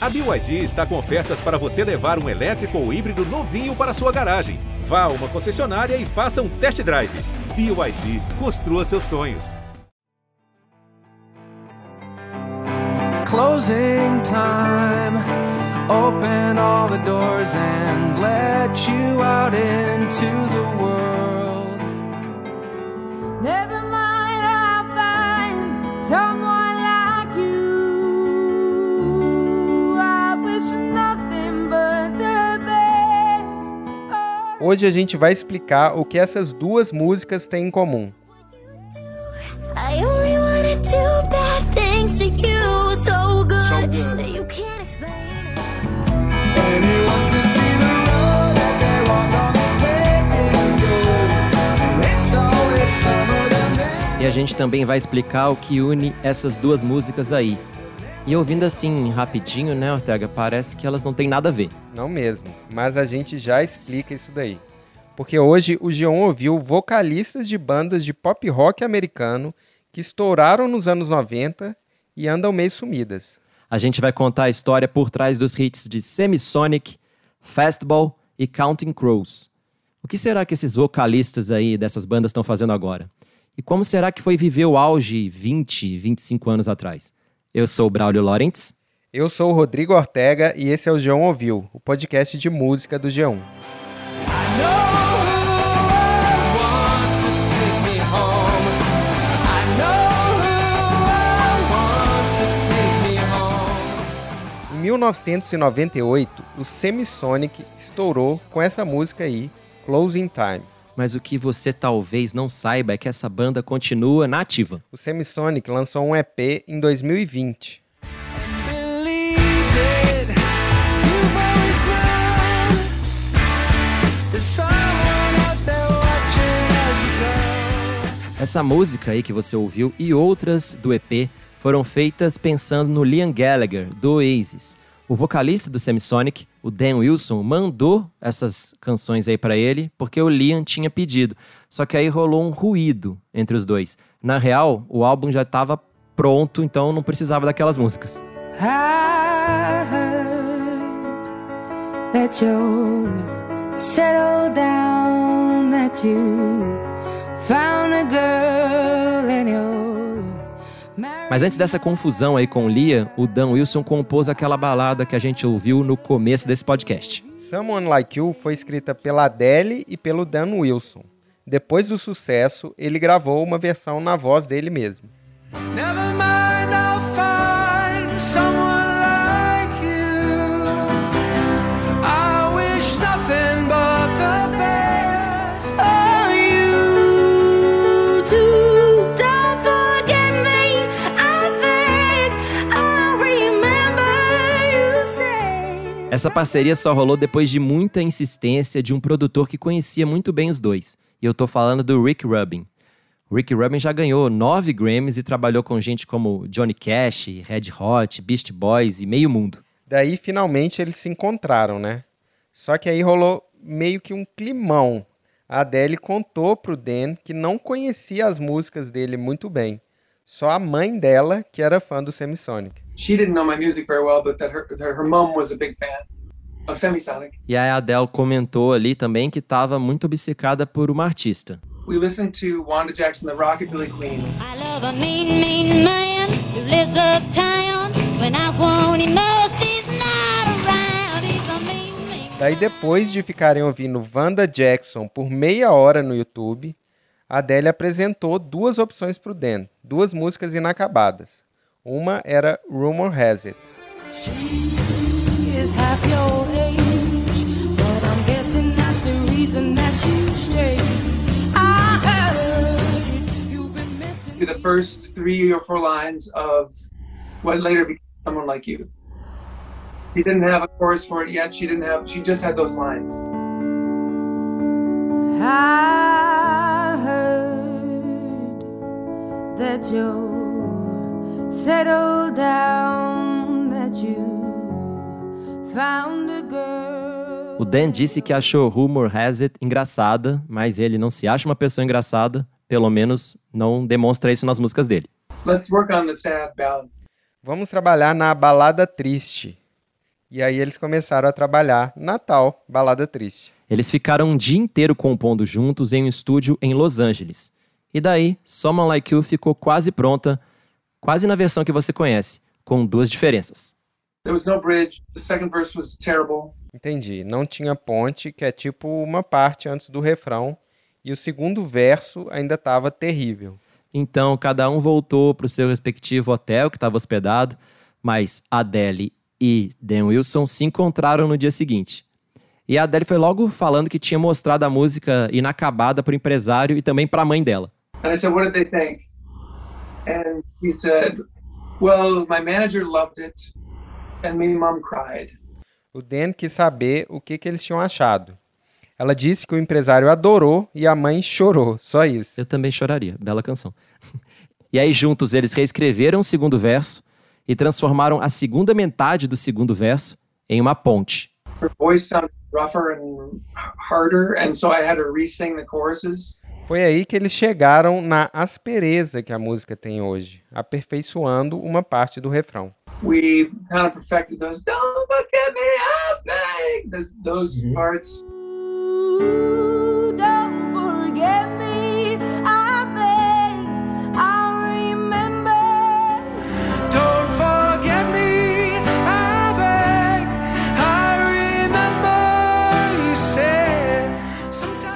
A BYD está com ofertas para você levar um elétrico ou híbrido novinho para sua garagem. Vá a uma concessionária e faça um test drive. BYD, construa seus sonhos. Closing time. Open all the doors and let you out into the world. Never Hoje a gente vai explicar o que essas duas músicas têm em comum. E a gente também vai explicar o que une essas duas músicas aí. E ouvindo assim rapidinho, né, Ortega, parece que elas não têm nada a ver. Não mesmo, mas a gente já explica isso daí. Porque hoje o G1 ouviu vocalistas de bandas de pop rock americano que estouraram nos anos 90 e andam meio sumidas. A gente vai contar a história por trás dos hits de Semisonic, Fastball e Counting Crows. O que será que esses vocalistas aí dessas bandas estão fazendo agora? E como será que foi viver o auge 20, 25 anos atrás? Eu sou o Braulio Lawrence. Eu sou o Rodrigo Ortega e esse é o G1 Ouviu, o podcast de música do G1. Em 1998, o Semisonic estourou com essa música aí, Closing Time. Mas o que você talvez não saiba é que essa banda continua na ativa. O Semisonic lançou um EP em 2020. Believe it. You've always known there's someone out there watching as you go. Essa música aí que você ouviu e outras do EP foram feitas pensando no Liam Gallagher, do Oasis. O vocalista do Semisonic, o Dan Wilson, mandou essas canções aí pra ele porque o Liam tinha pedido. Só que aí rolou um ruído entre os dois. Na real, o álbum já estava pronto, então não precisava daquelas músicas. That settled down, that you found a girl. Mas antes dessa confusão aí com o Liam, o Dan Wilson compôs aquela balada que a gente ouviu no começo desse podcast. Someone Like You foi escrita pela Adele e pelo Dan Wilson. Depois do sucesso, ele gravou uma versão na voz dele mesmo. Never mind, I'll find someone Essa parceria só rolou depois de muita insistência de um produtor que conhecia muito bem os dois. E eu tô falando do Rick Rubin. Rick Rubin já ganhou nove Grammys e trabalhou com gente como Johnny Cash, Red Hot, Beast Boys e meio mundo. Daí finalmente eles se encontraram, né? Só que aí rolou meio que um climão. A Adele contou pro Dan que não conhecia as músicas dele muito bem. Só a mãe dela que era fã do Semisonic. She didn't know my music very well, but that her her mom was a big fan of Semisonic. E a Adele comentou ali também que estava muito obcecada por uma artista. We listened to Wanda Jackson, the Rockabilly Queen. I love a mean, mean man who lives uptown. When I want him most, he's not around. He's a mean, mean. Daí depois de ficarem ouvindo Wanda Jackson por meia hora no YouTube, a Adele apresentou duas opções pro Dan, duas músicas inacabadas. Uma era Rumor Has It. half your age, but I'm guessing that's the reason that you stay. I heard you've been missing. The first three or four lines of what later became Someone Like You. She didn't have a chorus for it yet. She didn't have. She just had those lines. I heard that you settled down, that you found a girl. O Dan disse que achou Rumor Has It engraçada, mas ele não se acha uma pessoa engraçada, pelo menos não demonstra isso nas músicas dele. Let's work on the sad ballad. Vamos trabalhar na balada triste. E aí eles começaram a trabalhar Natal, Balada Triste. Eles ficaram um dia inteiro compondo juntos em um estúdio em Los Angeles. E daí, Someone Like You ficou quase pronta, quase na versão que você conhece, com duas diferenças. There was no bridge. The second verse was terrible. Entendi. Não tinha ponte, que é tipo uma parte antes do refrão, e o segundo verso ainda estava terrível. Então, cada um voltou para o seu respectivo hotel que estava hospedado, mas Adele e Dan Wilson se encontraram no dia seguinte. E a Adele foi logo falando que tinha mostrado a música inacabada para o empresário e também para a mãe dela. And I said, What did they think? And he said, Well, my manager loved it, and me mom cried. O Dan quis saber o que, que eles tinham achado. Ela disse que o empresário adorou e a mãe chorou, só isso. Eu também choraria, bela canção. e aí, juntos, eles reescreveram o segundo verso e transformaram a segunda metade do segundo verso em uma ponte. Her voice sounded rougher and harder, and so I had to re-sing the choruses. Foi aí que eles chegaram na aspereza que a música tem hoje, aperfeiçoando uma parte do refrão. We kind of perfected those. Don't forget me, I beg. Those, those parts. Ooh, don't forget me,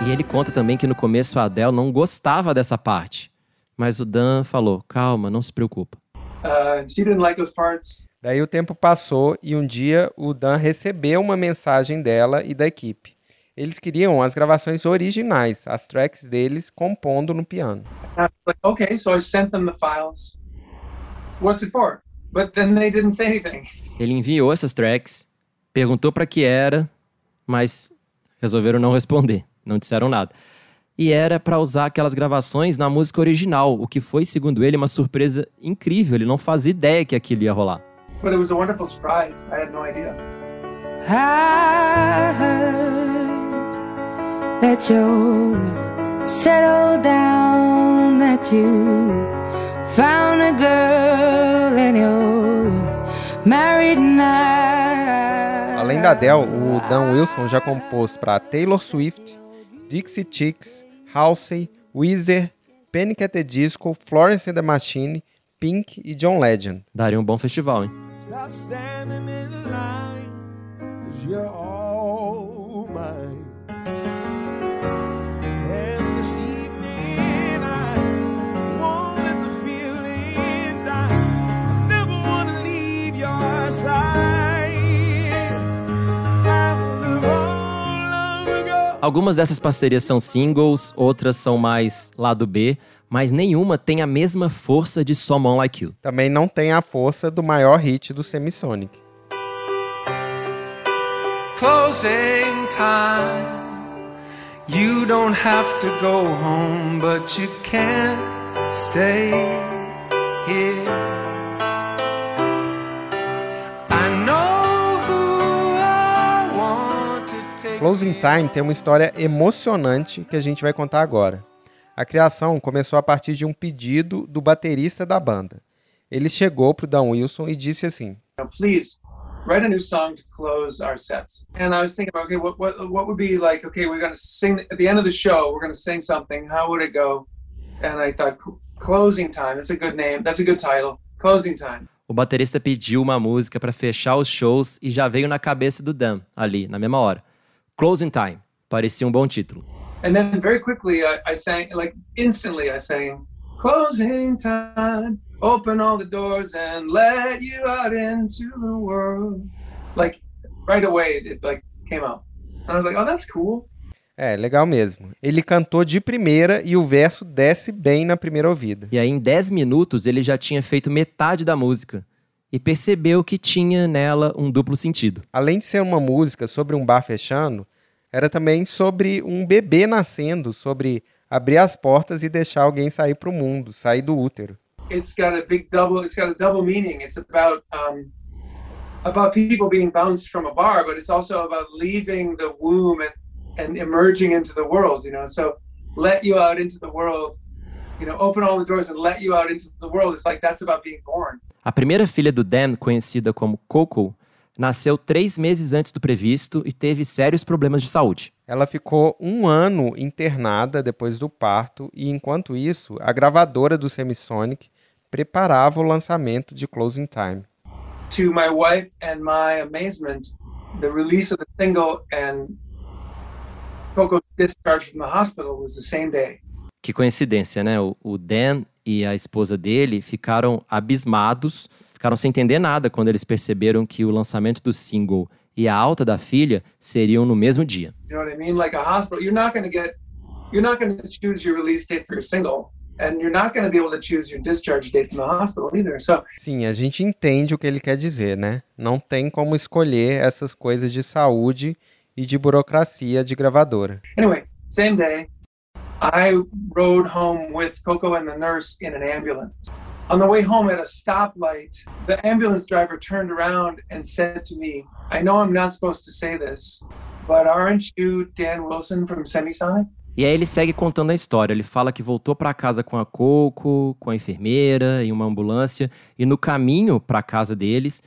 E ele conta também que no começo a Adele não gostava dessa parte. Mas o Dan falou: calma, não se preocupa. Uh, she didn't like those parts. Daí o tempo passou e um dia o Dan recebeu uma mensagem dela e da equipe. Eles queriam as gravações originais, as tracks deles compondo no piano. And I was like, okay, so I sent them the files. What's it for? But then they didn't say anything. Ele enviou essas tracks, perguntou para que era, mas resolveram não responder, não disseram nada. E era para usar aquelas gravações na música original, o que foi, segundo ele, uma surpresa incrível. Ele não fazia ideia que aquilo ia rolar. But it was a wonderful surprise. I had no idea. I heard that you settled down, that you found a girl and you're married now. Além da Adele, o Dan Wilson já compôs para Taylor Swift, Dixie Chicks, Halsey, Weezer, Panic! at the Disco, Florence and the Machine, Pink e John Legend. Daria um bom festival, hein? Stop Algumas dessas parcerias são singles, outras são mais lado B, mas nenhuma tem a mesma força de Someone Like You. Também não tem a força do maior hit do Semisonic. Closing time. You don't have to go home, but you can't stay here. Closing Time tem uma história emocionante que a gente vai contar agora. A criação começou a partir de um pedido do baterista da banda. Ele chegou pro Dan Wilson e disse assim: please write a new song to close our sets. And I was thinking okay, what what what would be like? Okay, we're gonna sing at the end of the show. We're gonna sing something. How would it go? And I thought, "Cl- closing time. That's a good name. That's a good title. Closing time. O baterista pediu uma música para fechar os shows e já veio na cabeça do Dan, ali, na mesma hora. Closing Time. Parecia um bom título. And then very quickly, I, I sang like instantly. I sang, closing time. Open all the doors and let you out into the world. Like right away, it like came out. And I was like, oh, that's cool. É, legal mesmo. Ele cantou de primeira e o verso desce bem na primeira ouvida. E aí, em 10 minutos, ele já tinha feito metade da música e percebeu que tinha nela um duplo sentido. Além de ser uma música sobre um bar fechando, era também sobre um bebê nascendo, sobre abrir as portas e deixar alguém sair pro mundo, sair do útero. it's got a big double it's got a double meaning it's about um, about people being bounced from a bar but it's also about leaving the womb and, and emerging into the world you know so let you out into the world you know open all the doors and let you out into the world it's like that's about being born A primeira filha do Dan, conhecida como Coco, nasceu três meses antes do previsto e teve sérios problemas de saúde. Ela ficou um ano internada depois do parto e, enquanto isso, a gravadora do Semisonic preparava o lançamento de Closing Time. To my wife and my amazement, the release of the single and Coco's discharge from the hospital was the same day. Que coincidência, né? O, o Dan e a esposa dele ficaram abismados, ficaram sem entender nada quando eles perceberam que o lançamento do single e a alta da filha seriam no mesmo dia. You know what I mean? Like a hospital, you're not going to get, you're not going to choose your release date for your single, and you're not going to be able to choose your discharge date from the hospital either. So Sim, a gente entende o que ele quer dizer, né? Não tem como escolher essas coisas de saúde e de burocracia de gravadora. anyway, same day, I rode home with Coco and the nurse in an ambulance. On the way home at a stoplight, the ambulance driver turned around and said to me, I know I'm not supposed to say this, but aren't you Dan Wilson from Semisonic? E aí ele segue contando a história. Ele fala que voltou para casa com a Coco, com a enfermeira, em uma ambulância, e no caminho para casa deles,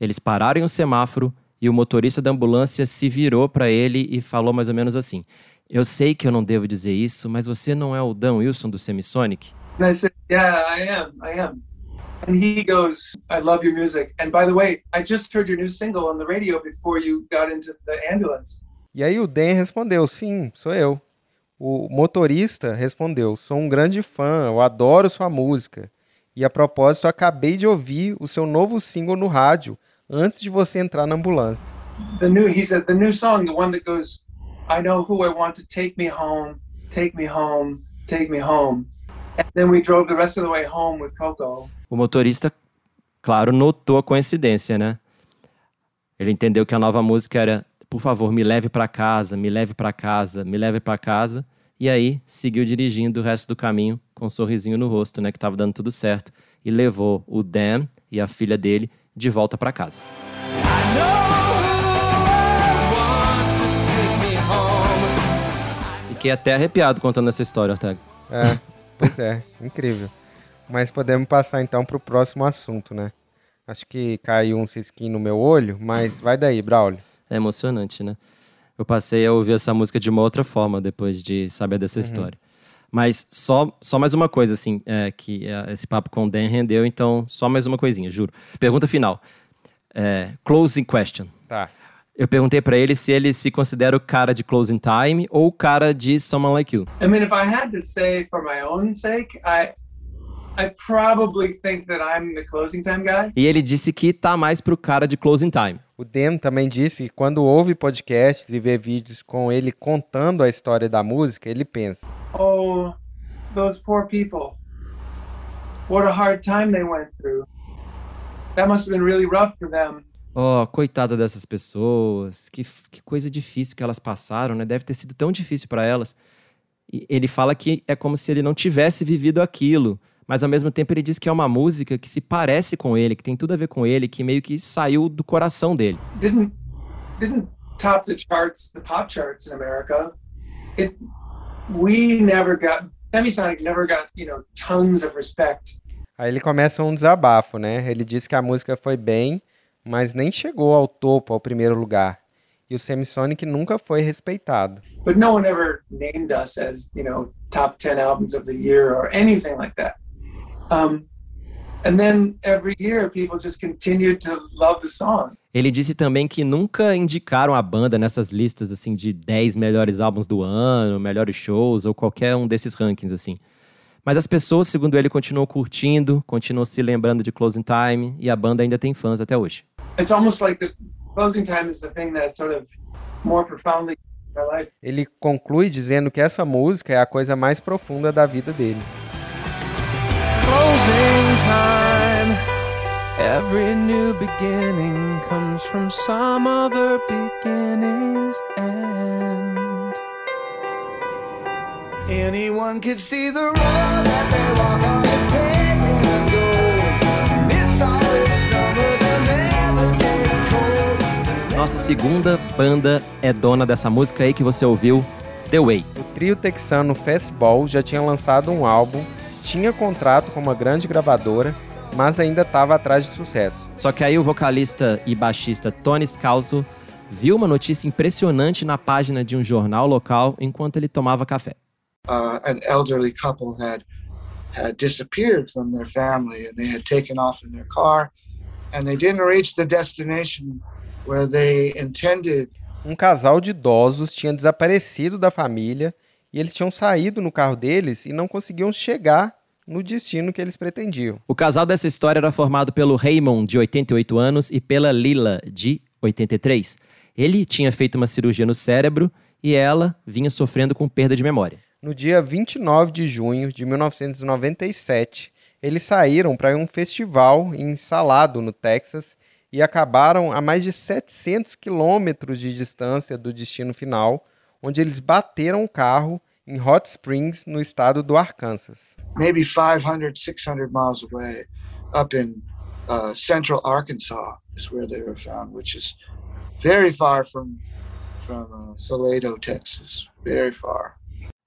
eles pararam em um semáforo e o motorista da ambulância se virou para ele e falou mais ou menos assim: Eu sei que eu não devo dizer isso, mas você não é o Dan Wilson do Semisonic? And I said, Yeah, I am. I am. And he goes, I love your music. And by the way, I just heard your new single on the radio before you got into the ambulance. E aí o Dan respondeu: Sim, sou eu. O motorista respondeu: Sou um grande fã, eu adoro sua música. E a propósito, eu acabei de ouvir o seu novo single no rádio antes de você entrar na ambulância. the new he said the new song the one that goes i know who i want to take me home take me home take me home and then we drove the rest of the way home with coco O motorista, claro, notou a coincidência, né? Ele entendeu que a nova música era Por favor, me leve para casa, me leve para casa, me leve para casa. E aí seguiu dirigindo o resto do caminho com um sorrisinho no rosto, né? Que tava dando tudo certo. E levou o Dan e a filha dele de volta para casa. Fiquei até arrepiado contando essa história, Ortega. É, pois é, incrível. Mas podemos passar então para o próximo assunto, né? Acho que caiu um cisquinho no meu olho, mas vai daí, Braulio. É emocionante, né? Eu passei a ouvir essa música de uma outra forma depois de saber dessa história. Mas só, só mais uma coisa, assim, é, que é, esse papo com o Dan rendeu, então só mais uma coisinha, juro. Pergunta final. É, closing question. Tá. Eu perguntei pra ele se ele se considera o cara de Closing Time ou o cara de Someone Like You. i mean if i had to say for my own sake i i probably think that i'm the closing time guy E ele disse que tá mais pro cara de Closing Time. O Dan também disse que quando ouve podcasts e vê vídeos com ele contando a história da música, ele pensa: oh those poor people what a hard time they went through that must have been really rough for them Oh, coitada dessas pessoas, que, que coisa difícil que elas passaram, né? Deve ter sido tão difícil pra elas. E ele fala que é como se ele não tivesse vivido aquilo, mas ao mesmo tempo ele diz que é uma música que se parece com ele, que tem tudo a ver com ele, que meio que saiu do coração dele. didn't didn't top the charts, the pop charts in America. It we never got Semisonic never got you know tons of respect. Aí ele começa um desabafo, né? Ele diz que a música foi bem, mas nem chegou ao topo, ao primeiro lugar. E o Semisonic nunca foi respeitado. But no one ever named us as you know top ten albums of the year or anything like that. Um, and then every year people just continued to love the song. Ele disse também que nunca indicaram a banda nessas listas assim de 10 melhores álbuns do ano, melhores shows ou qualquer um desses rankings assim. Mas as pessoas, segundo ele, continuam curtindo, continuam se lembrando de Closing Time e a banda ainda tem fãs até hoje. It's almost like the closing time is the thing that sort of more profoundly in my life. Ele conclui dizendo que essa música é a coisa mais profunda da vida dele. Closing time. Every new beginning comes from some other beginning's end. Anyone could see the road that they walk on Nossa segunda banda é dona dessa música aí que você ouviu, The Way. O trio texano Fastball já tinha lançado um álbum, tinha contrato com uma grande gravadora mas ainda estava atrás de sucesso. Só que aí o vocalista e baixista Tony Scalzo viu uma notícia impressionante na página de um jornal local enquanto ele tomava café. uh, an elderly couple had had disappeared from their family and they had taken off in their car and they didn't reach the destination Um casal de idosos tinha desaparecido da família e eles tinham saído no carro deles e não conseguiam chegar no destino que eles pretendiam. O casal dessa história era formado pelo Raymond, de 88 anos, e pela Lila, de 83. Ele tinha feito uma cirurgia no cérebro e ela vinha sofrendo com perda de memória. No dia 29 de junho de 1997, eles saíram para um festival em Salado, no Texas, e acabaram a mais de 700 quilômetros de distância do destino final, onde eles bateram o carro em Hot Springs, no estado do Arkansas. maybe 500 600 miles away up in uh, central arkansas is where they were found which is very far from from uh, salado texas very far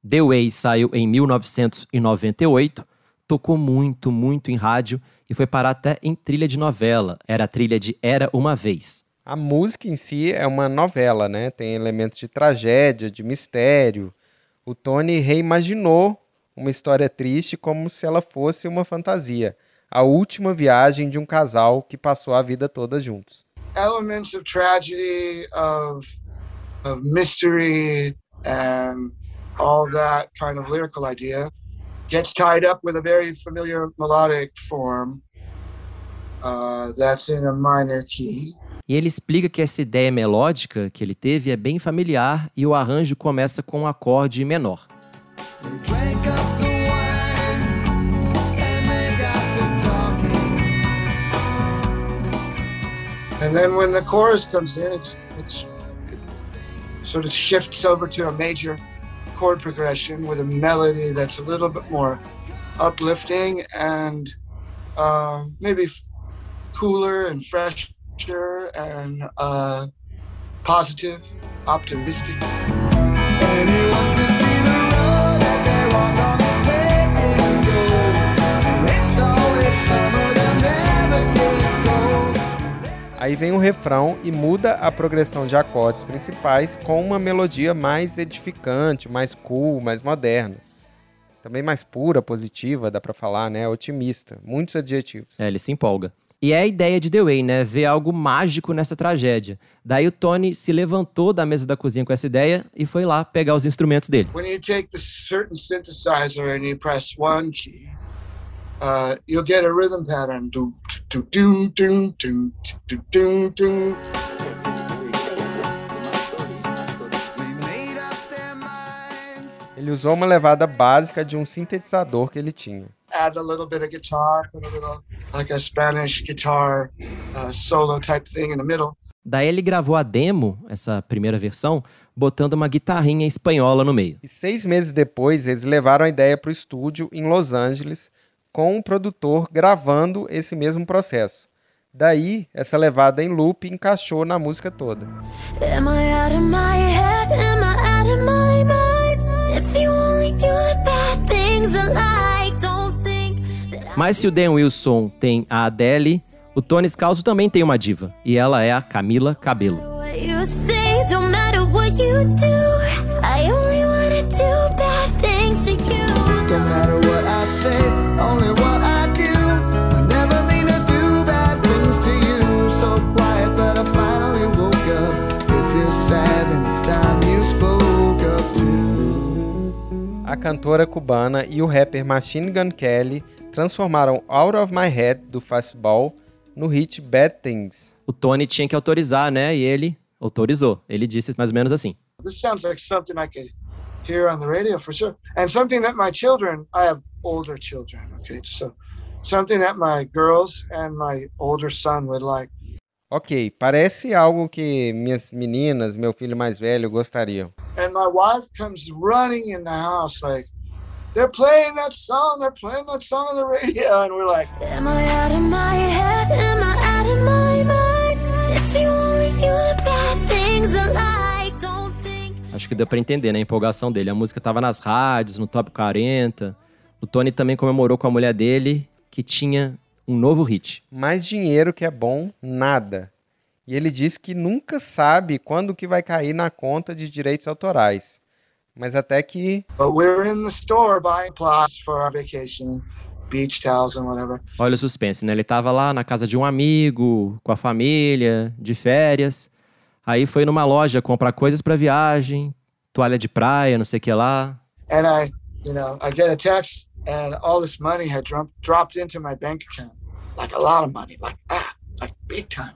The Way saiu em 1998, tocou muito, muito em rádio e foi parar até em trilha de novela. Era a trilha de Era Uma Vez. A música em si é uma novela, né? Tem elementos de tragédia, de mistério. O Tony reimaginou uma história triste como se ela fosse uma fantasia. A última viagem de um casal que passou a vida toda juntos. elements of tragedy of of mystery and all that kind of lyrical idea gets tied up with a very familiar melodic form uh, that's in a minor key E ele explica que essa ideia melódica que ele teve é bem familiar e o arranjo começa com um acorde menor. And then when the chorus comes in it's it's it sort of shifts over to a major chord progression with a melody that's a little bit more uplifting and um, maybe cooler and fresher and uh, positive optimistic Aí vem o refrão e muda a progressão de acordes principais com uma melodia mais edificante, mais cool, mais moderna. Também mais pura, positiva, dá pra falar, né? Otimista. Muitos adjetivos. É, ele se empolga. E é a ideia de The Way, né? Ver algo mágico nessa tragédia. Daí o Tony se levantou da mesa da cozinha com essa ideia e foi lá pegar os instrumentos dele. when you take the certain synthesizer and you press one key, uh, you'll get a rhythm pattern. Do, do, do, do, do, do, do, do. Ele usou uma levada básica de um sintetizador que ele tinha. Add a little bit of guitar, put a little, like a Spanish guitar uh, solo type thing in the middle. Daí ele gravou a demo, essa primeira versão, botando uma guitarrinha espanhola no meio. E seis meses depois, eles levaram a ideia para o estúdio em Los Angeles, com um produtor gravando esse mesmo processo. Daí, essa levada em loop encaixou na música toda. Am I out of my head? Am I out of my mind? If you only knew the bad things I like, don't think that I Mas se o Dan Wilson tem a Adele, o Tony Scalzo também tem uma diva. E ela é a Camila Cabello. A cantora cubana e o rapper Machine Gun Kelly transformaram Out of My Head do Fastball no hit Bad Things. O Tony tinha que autorizar, né? E ele autorizou. Ele disse mais ou menos assim. This sounds like something I could hear on the radio for sure. And something that my children, I have older children, okay? So something that my girls and my older son would like. Ok, parece algo que minhas meninas, meu filho mais velho gostariam. and my wife comes running in the house like they're playing that song they're playing that song on the radio and we're like Am I out of my head? Am I out of my mind? If you only knew the bad things I like, don't think Acho que deu pra entender, né? A empolgação dele. A música tava nas rádios, no top 40. O Tony também comemorou com a mulher dele, que tinha um novo hit. Mais dinheiro que é bom, nada. E ele diz que nunca sabe quando que vai cair na conta de direitos autorais. Mas até que But we're in the store buying plots for our vacation, beach towels and whatever. Olha o suspense, né? Ele tava lá na casa de um amigo, com a família, de férias. Aí foi numa loja comprar coisas pra viagem, toalha de praia, não sei o que lá. And I, you know, I get a text and all this money had dropped into my bank account. Like a lot of money, like, ah, like big time.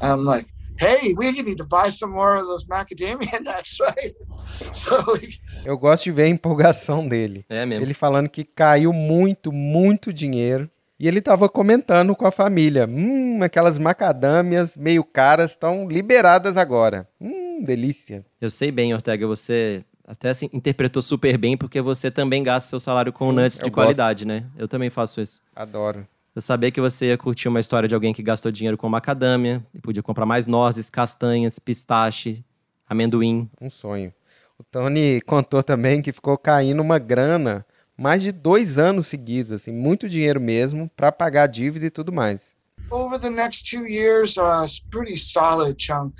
I'm like, hey, we need to buy some more of those macadamia nuts, right? So we, eu gosto de ver a empolgação dele. É mesmo. Ele falando que caiu muito, muito dinheiro. E ele tava comentando com a família. Hum, aquelas macadâmias meio caras estão liberadas agora. Hum, delícia. Eu sei bem, Ortega, você até assim, interpretou super bem, porque você também gasta seu salário com Sim, nuts de gosto. qualidade, né? Eu também faço isso. Adoro. Eu sabia que você ia curtir uma história de alguém que gastou dinheiro com macadâmia e podia comprar mais nozes, castanhas, pistache, amendoim. Um sonho. O Tony contou também que ficou caindo uma grana mais de dois anos seguidos, assim, muito dinheiro mesmo, para pagar a dívida e tudo mais. over the next two years, a pretty solid chunk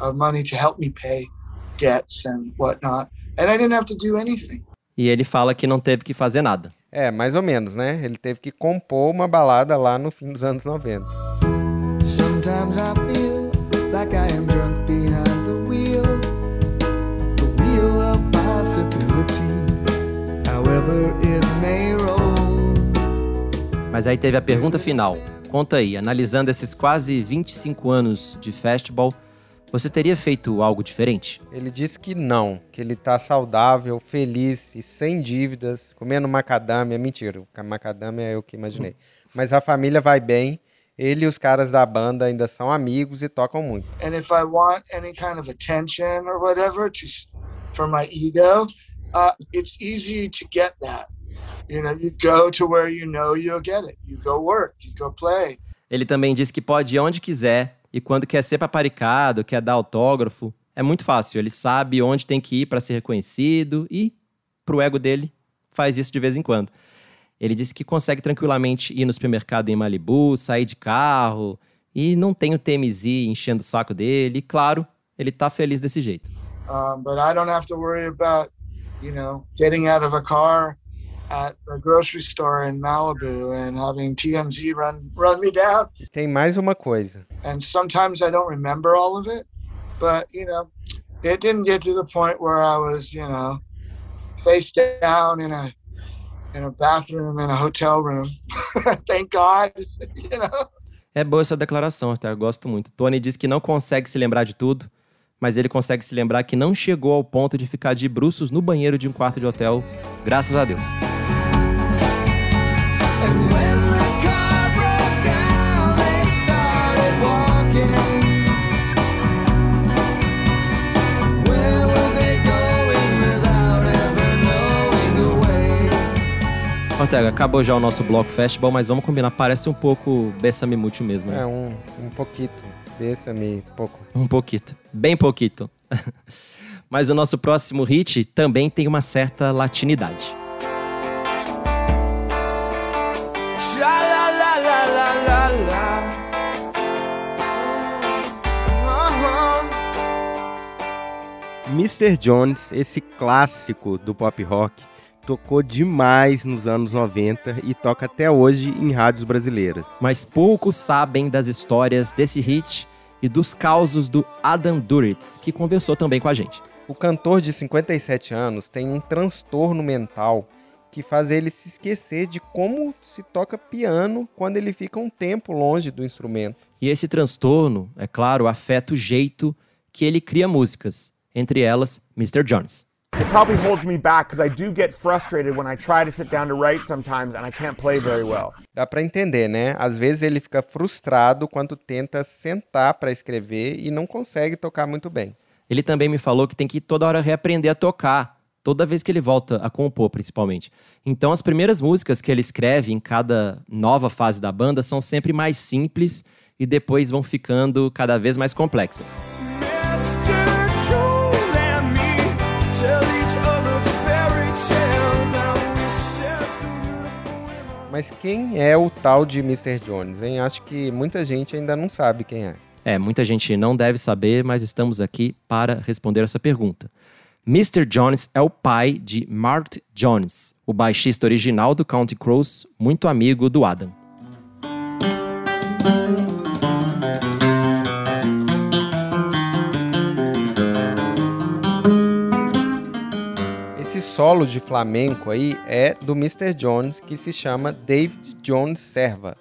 of money to help me pay debts and whatnot. And I didn't have to do anything. E ele fala que não teve que fazer nada. É, mais ou menos, né? Ele teve que compor uma balada lá no fim dos anos 90. Sometimes I feel like I am drunk behind the wheel, the wheel of possibility, however it may roll. Mas aí teve a pergunta final. Conta aí, analisando esses quase 25 anos de festival, você teria feito algo diferente? Ele disse que não, que ele tá saudável, feliz e sem dívidas, comendo macadâmia. Mentira, macadâmia é eu que imaginei. Mas a família vai bem, ele e os caras da banda ainda são amigos e tocam muito. And if I want any kind of attention or whatever to, for my ego, uh, it's easy to get that. You know, you go to where you know you'll get it. You go work, you go play. Ele também diz que pode ir onde quiser e quando quer ser paparicado, quer dar autógrafo, é muito fácil. Ele sabe onde tem que ir para ser reconhecido e, pro ego dele, faz isso de vez em quando. Ele disse que consegue tranquilamente ir no supermercado em Malibu, sair de carro e não tem o TMZ enchendo o saco dele. E, claro, ele tá feliz desse jeito. I don't have to worry about, you know, getting out of a car at a grocery store in Malibu and having TMZ run run me down. Tem mais uma coisa. And sometimes I don't remember all of it, but you know, it didn't get to the point where I was, you know, face down in a in a bathroom in a hotel room. Thank God, you know. É boa essa declaração, até eu gosto muito. Tony diz que não consegue se lembrar de tudo, mas ele consegue se lembrar que não chegou ao ponto de ficar de bruços no banheiro de um quarto de hotel, graças a Deus. Ortega, acabou já o nosso bloco festival, mas vamos combinar, parece um pouco Bessame Mútil mesmo, né? É um, um pouquinho desse, me pouco. Um pouquinho, bem pouquinho. mas o nosso próximo hit também tem uma certa latinidade. Mr. Jones, esse clássico do pop rock, tocou demais nos anos 90 e toca até hoje em rádios brasileiras. Mas poucos sabem das histórias desse hit e dos causos do Adam Duritz, que conversou também com a gente. O cantor de 57 anos tem um transtorno mental que faz ele se esquecer de como se toca piano quando ele fica um tempo longe do instrumento. E esse transtorno, é claro, afeta o jeito que ele cria músicas, entre elas Mr. Jones. It probably holds me back because I do get frustrated when I try to sit down to write sometimes and I can't play very well. Dá pra entender, né? Às vezes ele fica frustrado quando tenta sentar pra escrever e não consegue tocar muito bem. Ele também me falou que tem que toda hora reaprender a tocar, toda vez que ele volta a compor, principalmente. Então, as primeiras músicas que ele escreve em cada nova fase da banda são sempre mais simples e depois vão ficando cada vez mais complexas. Mas quem é o tal de Mr. Jones, hein? Acho que muita gente ainda não sabe quem é. É, muita gente não deve saber, mas estamos aqui para responder essa pergunta. Mr. Jones é o pai de Mart Jones, o baixista original do Counting Crows, muito amigo do Adam. Solo de flamenco aí é do Mr. Jones, que se chama David Jones Serva.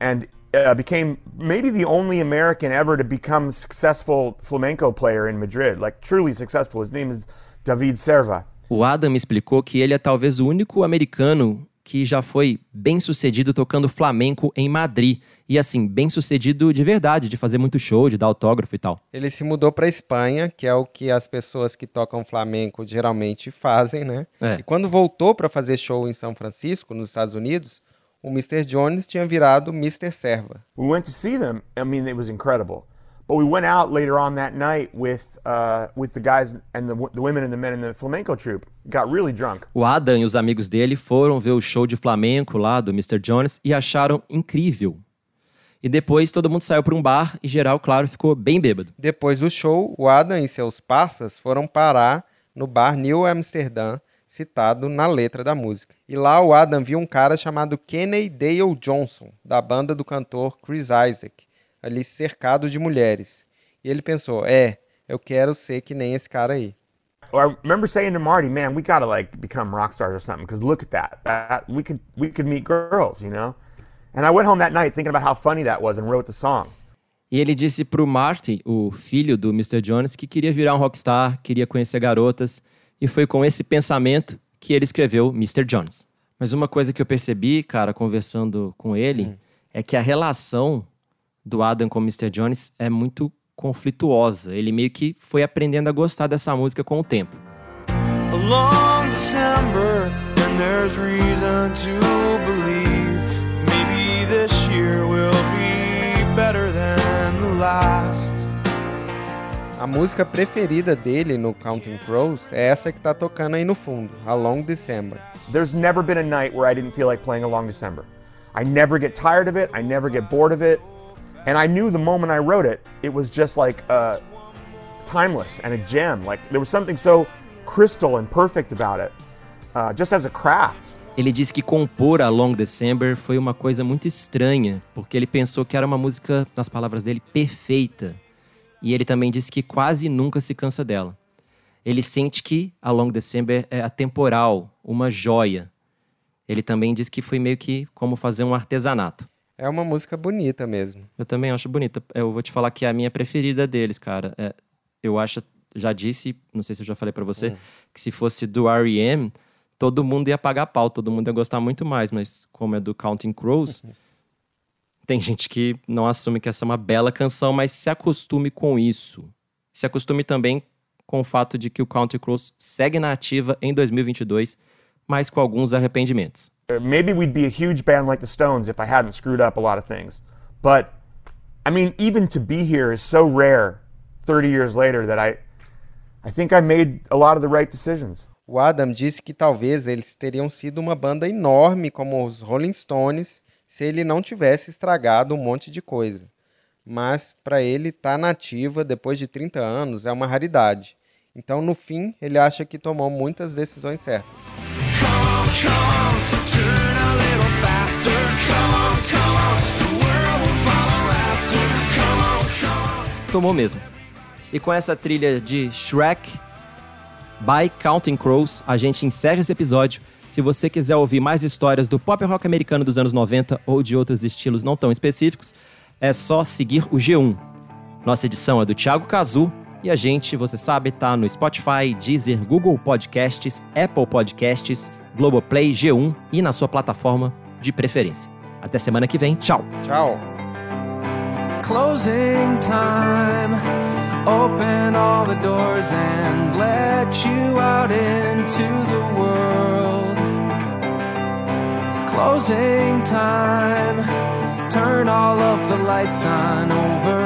and uh, became maybe the only American ever to become successful flamenco player in Madrid, like truly successful. His name is David Serva. O Adam explicou que ele é talvez o único americano que já foi bem sucedido tocando flamenco em Madrid. E assim, bem sucedido de verdade, de fazer muito show, de dar autógrafo e tal. Ele se mudou para Espanha, que é o que as pessoas que tocam flamenco geralmente fazem, né? É. E quando voltou para fazer show em São Francisco, nos Estados Unidos, o Mr. Jones tinha virado Mr. Serva. We went to see them. I mean, it was incredible. But we went out later on that night with uh, with the guys and the, the women and the men in the flamenco troupe. Got really drunk. O Adam e os amigos dele foram ver o show de flamenco lá do Mr. Jones e acharam incrível. E depois todo mundo saiu para um bar e geral, claro, ficou bem bêbado. Depois do show, o Adam e seus parceiros foram parar no bar New Amsterdam, citado na letra da música. E lá o Adam viu um cara chamado Kenny Dale Johnson, da banda do cantor Chris Isaac, ali cercado de mulheres. E ele pensou: é, eu quero ser que nem esse cara aí. I remember saying to Marty, "Man, we gotta like become rock stars or something." Because look at that. That we could we could meet girls, you know. And I went home that night thinking about how funny that was and wrote the song. E ele disse pro Marty, o filho do Mr. Jones, que queria virar um rockstar, queria conhecer garotas, e foi com esse pensamento que ele escreveu Mr. Jones. Mas uma coisa que eu percebi, cara, conversando com ele, é que a relação do Adam com o Mr. Jones é muito conflituosa. Ele meio que foi aprendendo a gostar dessa música com o tempo. a long December, and there's reason to believe maybe this year will be better than the last. A música preferida dele no Counting Crows é essa que tá tocando aí no fundo, A Long December. There's never been a night where I didn't feel like playing a long December. I never get tired of it. I never get bored of it. And I knew the moment I wrote it, it was just like uh, timeless and a gem. Like there was something so crystal and perfect about it, uh, just as a craft. Ele disse que compor a Long December foi uma coisa muito estranha, porque ele pensou que era uma música, nas palavras dele, perfeita. E ele também disse que quase nunca se cansa dela. Ele sente que a Long December é atemporal, uma joia. Ele também disse que foi meio que como fazer um artesanato. É uma música bonita mesmo. Eu também acho bonita. Eu vou te falar que é a minha preferida deles, cara. É, eu acho, já disse, não sei se eu já falei pra você, que se fosse do R.E.M., todo mundo ia pagar pau, todo mundo ia gostar muito mais, mas como é do Counting Crows, tem gente que não assume que essa é uma bela canção, mas se acostume com isso. Se acostume também com o fato de que o Counting Crows segue na ativa em 2022, mas com alguns arrependimentos. Maybe we'd be a huge band like the Stones if I hadn't screwed up a lot of things. But I mean, even to be here is so rare 30 years later that I I think I made a lot of the right decisions. O Adam disse que talvez eles teriam sido uma banda enorme como os Rolling Stones se ele não tivesse estragado um monte de coisa. Mas para ele estar na ativa depois de 30 anos é uma raridade. Então, no fim, ele acha que tomou muitas decisões certas. Tomou mesmo. E com essa trilha de Shrek by Counting Crows, a gente encerra esse episódio. Se você quiser ouvir mais histórias do pop rock americano dos anos 90 ou de outros estilos não tão específicos, é só seguir o G1. Nossa edição é do Thiago Cazu e a gente, você sabe, tá no Spotify, Deezer, Google Podcasts, Apple Podcasts, Globoplay, G1 e na sua plataforma de preferência. Até semana que vem. Tchau. Tchau! Closing time. Open all the doors and let you out into the world. Closing time. Turn all of the lights on over